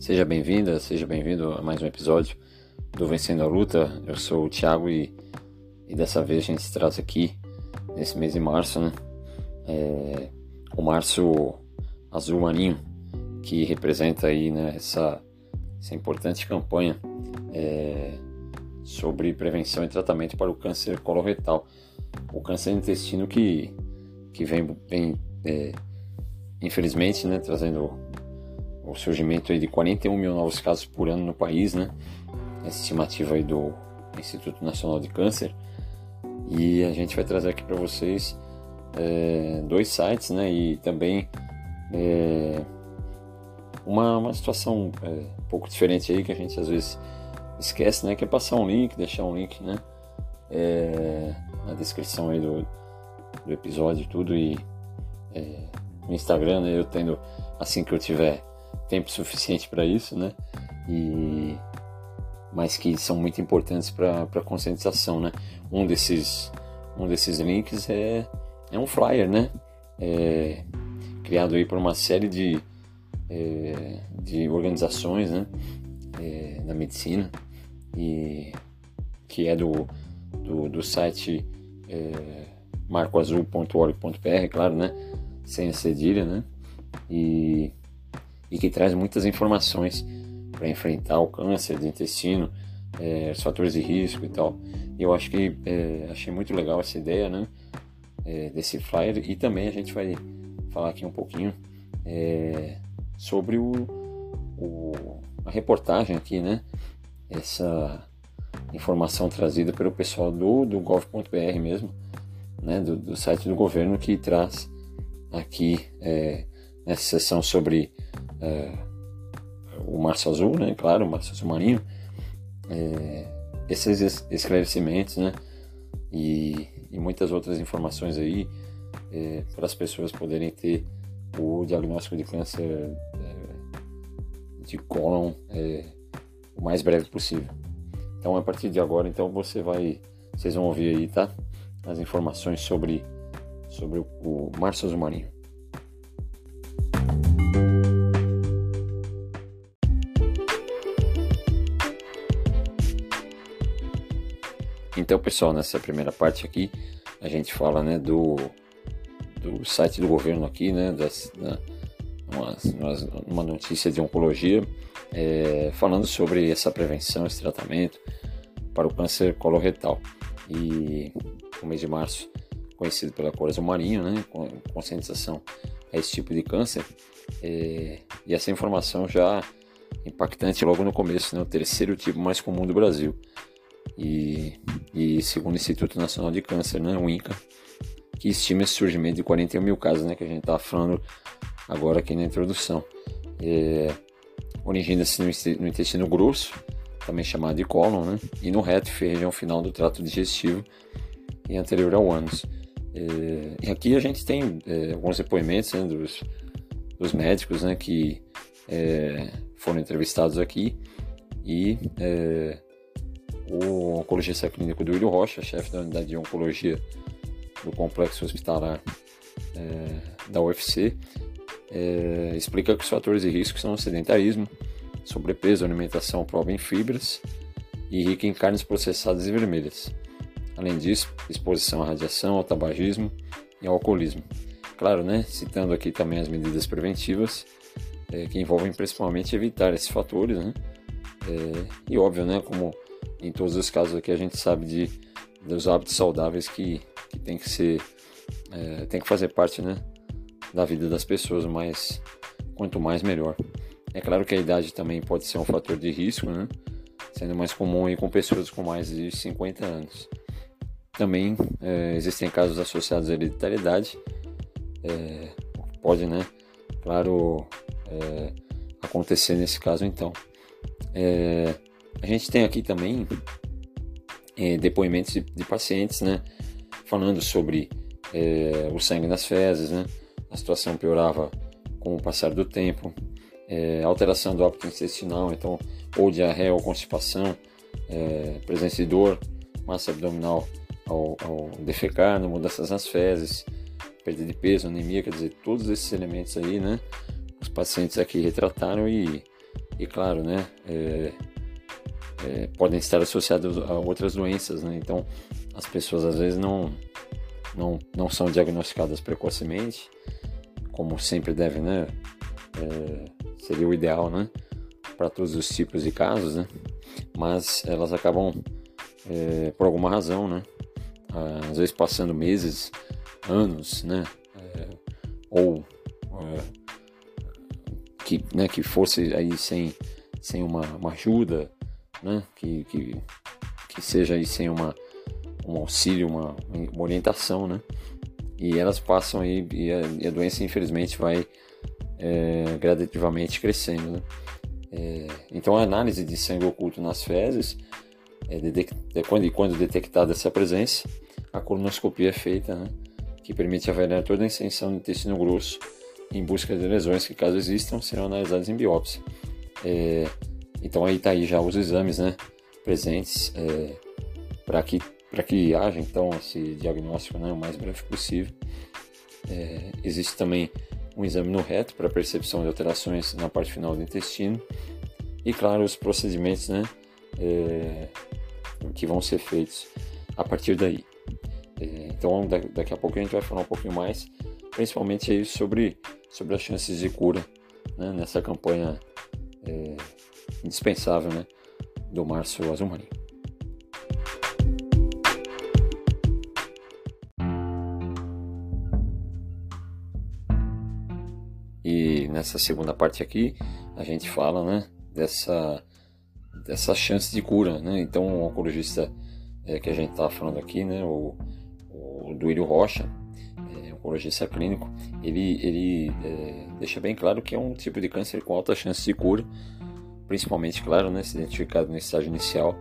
Seja bem-vinda, seja bem-vindo a mais um episódio do Vencendo a Luta. Eu sou o Thiago e, e dessa vez a gente traz aqui, nesse mês de março, né, é, o Março Azul Marinho, que representa aí né, essa, essa importante campanha é, sobre prevenção e tratamento para o câncer coloretal, o câncer intestino que, que vem, vem é, infelizmente, né, trazendo o surgimento de 41 mil novos casos por ano no país, né? Essa estimativa aí do Instituto Nacional de Câncer. E a gente vai trazer aqui para vocês é, dois sites, né? E também é, uma, uma situação é, um pouco diferente aí que a gente às vezes esquece, né? Que é passar um link, deixar um link, né? É, na descrição aí do, do episódio tudo e é, no Instagram, né? Eu tendo assim que eu tiver tempo suficiente para isso, né? E mas que são muito importantes para a conscientização, né? Um desses um desses links é é um flyer, né? É, criado aí por uma série de é, de organizações, né? É, da medicina e que é do do, do site é, marcoazul.org.br, claro, né? Sem a cedilha, né? E e que traz muitas informações para enfrentar o câncer do intestino, é, os fatores de risco e tal. Eu acho que é, achei muito legal essa ideia, né, é, desse flyer e também a gente vai falar aqui um pouquinho é, sobre o, o, a reportagem aqui, né, essa informação trazida pelo pessoal do, do gov.br mesmo, né, do, do, site do governo que traz aqui é, nessa sessão sobre é, o Março Azul, né? Claro, o Março Azul Marinho. É, esses esclarecimentos, né? E, e, muitas outras informações aí é, para as pessoas poderem ter o diagnóstico de câncer é, de cólon é, o mais breve possível. Então, a partir de agora, então você vai, vocês vão ouvir aí, tá? As informações sobre sobre o, o Março Azul Marinho. Então, pessoal, nessa primeira parte aqui, a gente fala né, do, do site do governo aqui, né, das, uma, uma notícia de oncologia, é, falando sobre essa prevenção, esse tratamento para o câncer coloretal. E o mês de março, conhecido pela Coração Marinho, né, conscientização a esse tipo de câncer, é, e essa informação já impactante logo no começo, né, o terceiro tipo mais comum do Brasil e, e segundo o Instituto Nacional de Câncer, né, o INCA, que estima esse surgimento de 41 mil casos, né, que a gente está falando agora aqui na introdução. É, Origina-se no intestino grosso, também chamado de cólon, né, e no reto, região final do trato digestivo e anterior ao ânus. É, e aqui a gente tem é, alguns depoimentos né, dos, dos médicos né, que é, foram entrevistados aqui e é, o oncologista clínico do William Rocha, chefe da unidade de oncologia do complexo hospitalar é, da UFC, é, explica que os fatores de risco são sedentarismo, sobrepeso, alimentação pobre em fibras e rica em carnes processadas e vermelhas. Além disso, exposição à radiação, ao tabagismo e ao alcoolismo. Claro, né, citando aqui também as medidas preventivas, é, que envolvem principalmente evitar esses fatores, né, é, e óbvio, né, como em todos os casos aqui a gente sabe de dos hábitos saudáveis que, que tem que ser é, tem que fazer parte né da vida das pessoas mas quanto mais melhor. É claro que a idade também pode ser um fator de risco né sendo mais comum aí com pessoas com mais de 50 anos. Também é, existem casos associados à hereditariedade é, pode né claro é, acontecer nesse caso então. É, a gente tem aqui também é, depoimentos de, de, pacientes, né, falando sobre é, o sangue nas fezes, né, a situação piorava com o passar do tempo, é, alteração do hábito intestinal, então, ou diarreia ou constipação, é, presença de dor, massa abdominal ao, ao defecar, né, mudanças nas fezes, perda de peso, anemia, quer dizer, todos esses elementos aí, né, os pacientes aqui retrataram e e claro, né, é, é, podem estar associados a outras doenças, né? Então, as pessoas às vezes não, não, não são diagnosticadas precocemente, como sempre devem, né? É, seria o ideal, né? Para todos os tipos de casos, né? Mas elas acabam, é, por alguma razão, né? Às vezes passando meses, anos, né? É, ou é, que, né, que fosse aí sem, sem uma, uma ajuda, né? Que, que, que seja aí sem uma, um auxílio, uma, uma orientação, né? E elas passam aí e a, e a doença infelizmente vai é, gradativamente crescendo, né? É, então a análise de sangue oculto nas fezes é, de, de, quando, quando detectada essa presença, a colonoscopia é feita, né? Que permite avaliar toda a extensão do intestino grosso em busca de lesões que, caso existam, serão analisadas em biópsia. É, então aí está aí já os exames, né, presentes é, para que para que haja então esse diagnóstico né, o mais breve possível. É, existe também um exame no reto para percepção de alterações na parte final do intestino e claro os procedimentos, né, é, que vão ser feitos a partir daí. É, então daqui a pouco a gente vai falar um pouquinho mais, principalmente aí sobre sobre as chances de cura né, nessa campanha é, indispensável né, do Márcio Azumani. E nessa segunda parte aqui a gente fala né, dessa, dessa chance de cura. Né? Então o oncologista é, que a gente está falando aqui, né, o, o Duílio Rocha, é, oncologista clínico, ele, ele é, deixa bem claro que é um tipo de câncer com alta chance de cura principalmente, claro, né, se identificado no estágio inicial,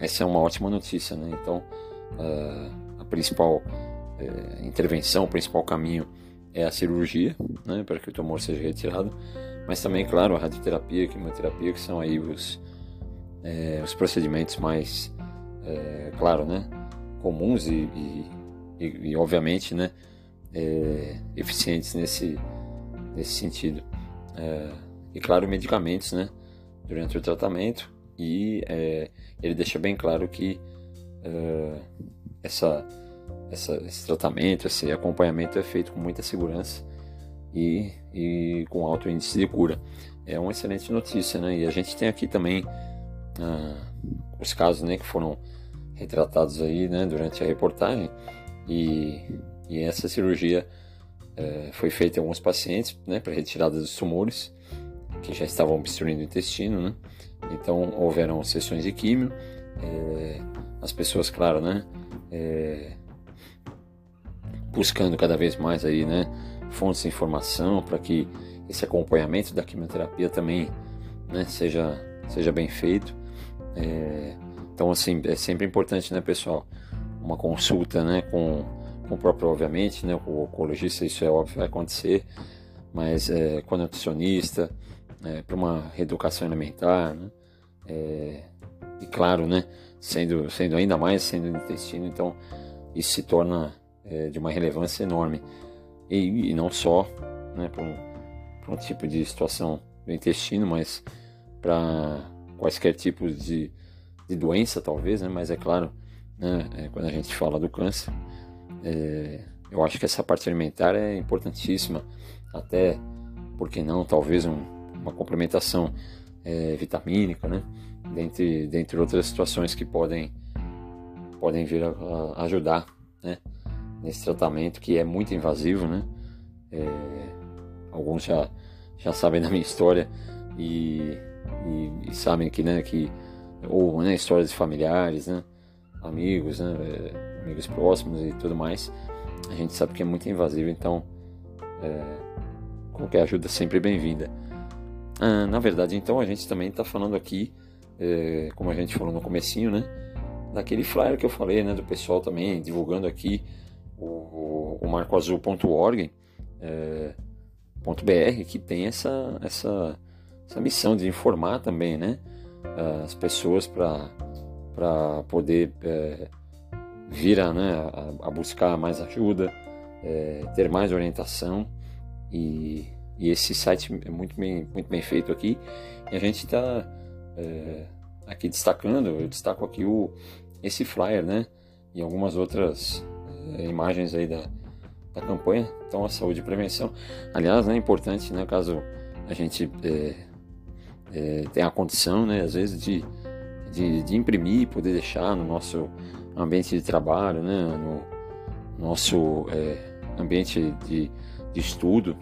essa é uma ótima notícia, né? Então, uh, a principal uh, intervenção, o principal caminho é a cirurgia, né, para que o tumor seja retirado, mas também, claro, a radioterapia, a quimioterapia, que são aí os, é, os procedimentos mais, é, claro, né, comuns e, e, e, e obviamente, né, eficientes nesse, nesse sentido. e, claro, medicamentos, né, durante o tratamento e é, ele deixa bem claro que é, essa, essa, esse tratamento, esse acompanhamento é feito com muita segurança e, e com alto índice de cura. É uma excelente notícia, né? E a gente tem aqui também ah, os casos né, que foram retratados aí né, durante a reportagem e, e essa cirurgia é, foi feita em alguns pacientes né, para retirada dos tumores que já estavam obstruindo o intestino, né? Então houveram sessões de químio, é, as pessoas, claro, né? É, buscando cada vez mais aí, né? Fontes de informação para que esse acompanhamento da quimioterapia também, né? Seja seja bem feito. É, então assim é sempre importante, né, pessoal? Uma consulta, né? Com, com o próprio, obviamente, né? Com o oncologista, isso é óbvio vai acontecer, mas é, com o nutricionista é, para uma reeducação alimentar, né? É, e claro, né, sendo, sendo ainda mais sendo no intestino, então isso se torna é, de uma relevância enorme. E, e não só né, para um, um tipo de situação do intestino, mas para quaisquer tipos de, de doença, talvez, né, mas é claro, né, é, quando a gente fala do câncer, é, eu acho que essa parte alimentar é importantíssima, até, porque não, talvez um, uma complementação é, vitamínica, né? Dentre, dentre outras situações que podem, podem vir a, a ajudar né? nesse tratamento que é muito invasivo, né? É, alguns já, já sabem da minha história e, e, e sabem que, né, que ou né, histórias de familiares, né, amigos, né, é, amigos próximos e tudo mais, a gente sabe que é muito invasivo, então é, qualquer ajuda é sempre bem-vinda. Ah, na verdade, então a gente também está falando aqui, é, como a gente falou no comecinho, né? Daquele flyer que eu falei, né? Do pessoal também divulgando aqui o, o marcoazul.org é, .br, que tem essa, essa, essa missão de informar também, né? As pessoas para poder é, vir a, né, a, a buscar mais ajuda, é, ter mais orientação e E esse site é muito bem, muito bem feito aqui. E a gente está é, aqui destacando, eu destaco aqui o, esse flyer, né? E algumas outras é, imagens aí da, da campanha. Então, a saúde e prevenção. Aliás, né, é importante, né, caso a gente é, é, tenha a condição, né, às vezes, de, de, de imprimir, poder deixar no nosso ambiente de trabalho, né, no nosso é, ambiente de, de estudo?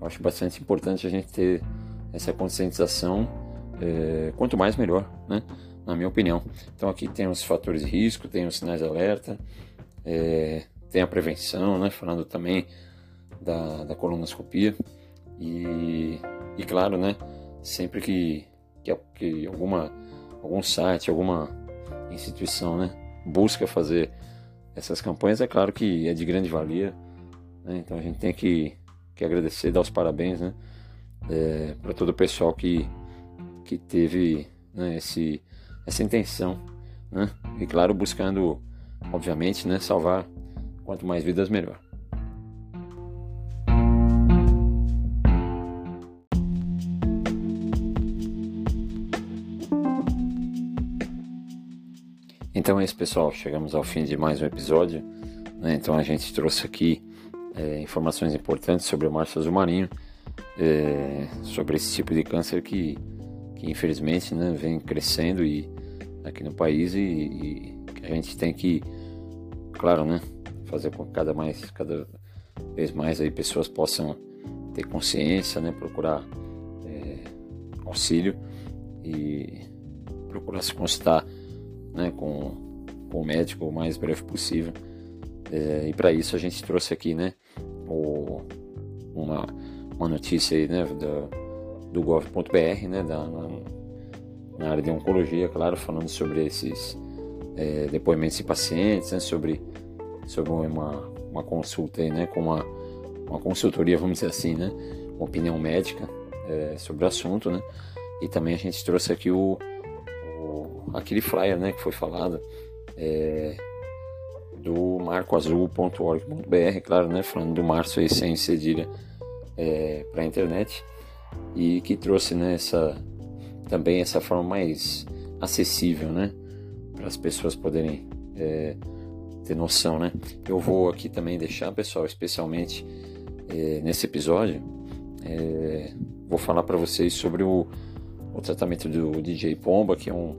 Eu acho bastante importante a gente ter essa conscientização, é, quanto mais melhor, né? Na minha opinião. Então aqui tem os fatores de risco, tem os sinais de alerta, é, tem a prevenção, né? Falando também da, da colonoscopia e, e claro, né? Sempre que, que, que alguma algum site, alguma instituição, né? Busca fazer essas campanhas, é claro que é de grande valia. Né? Então a gente tem que que agradecer, dar os parabéns, né? É, para todo o pessoal que, que teve né, esse, essa intenção, né? E claro, buscando, obviamente, né, salvar quanto mais vidas melhor. Então é isso, pessoal. Chegamos ao fim de mais um episódio. Né? Então a gente trouxe aqui é, informações importantes sobre o Março Azul Marinho, é, sobre esse tipo de câncer que, que infelizmente né, vem crescendo e, aqui no país e, e a gente tem que, claro, né, fazer com que cada, mais, cada vez mais aí pessoas possam ter consciência, né, procurar é, auxílio e procurar se consultar né, com, com o médico o mais breve possível. É, e para isso a gente trouxe aqui, né, o, uma, uma notícia aí, né, do, do gov.br, né, da, na, na, área de oncologia, claro, falando sobre esses é, depoimentos de pacientes, né, sobre, sobre uma, uma consulta aí, né, com uma, uma consultoria, vamos dizer assim, né, uma opinião médica é, sobre o assunto, né, e também a gente trouxe aqui o, o aquele flyer, né, que foi falado, é, marcoazul.org.br, claro, né, falando do março aí sem cedilha é, para a internet. E que trouxe né, essa, também essa forma mais acessível, né, para as pessoas poderem é, ter noção, né. Eu vou aqui também deixar, pessoal, especialmente é, nesse episódio, é, vou falar para vocês sobre o, o tratamento do DJ Pomba, que é um,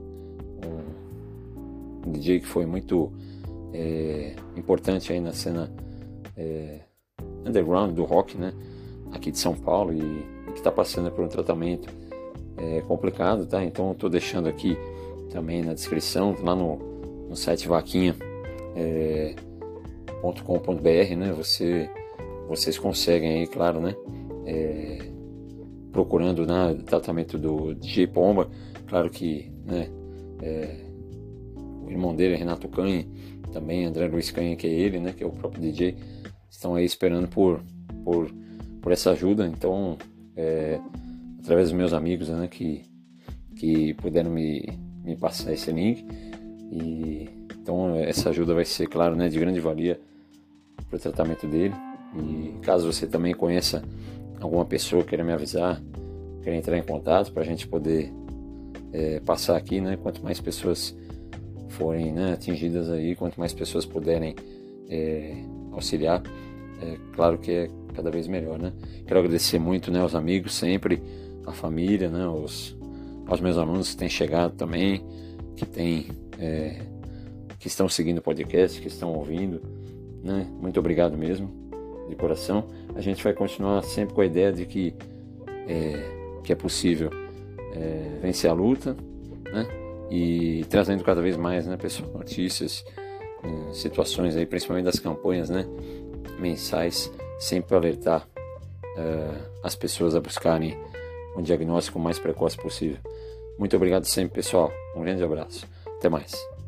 um DJ que foi muito é, importante aí na cena é, underground do rock, né? Aqui de São Paulo e, e que está passando por um tratamento é, complicado, tá? Então estou deixando aqui também na descrição, lá no, no site vaquinha.com.br, é, né? Você, vocês conseguem aí, claro, né? É, procurando né, tratamento do DJ Pomba, claro que, né? É, o irmão dele, Renato Canha, também André Luiz Canha, que é ele, né, que é o próprio DJ, estão aí esperando por, por, por essa ajuda. Então, é, através dos meus amigos, né, que, que puderam me, me passar esse link. E, então, essa ajuda vai ser, claro, né, de grande valia para o tratamento dele. E caso você também conheça alguma pessoa queira me avisar, queira entrar em contato para a gente poder é, passar aqui, né? Quanto mais pessoas forem né, atingidas aí, quanto mais pessoas puderem é, auxiliar, é claro que é cada vez melhor, né? Quero agradecer muito, né, aos amigos sempre, a família, né, os, aos meus alunos que têm chegado também, que têm, é, que estão seguindo o podcast, que estão ouvindo, né? Muito obrigado mesmo, de coração. A gente vai continuar sempre com a ideia de que é, que é possível é, vencer a luta, né? E trazendo cada vez mais, né, pessoal, notícias, eh, situações aí, principalmente das campanhas, né, mensais, sempre alertar uh, as pessoas a buscarem um diagnóstico o mais precoce possível. Muito obrigado sempre, pessoal. Um grande abraço. Até mais.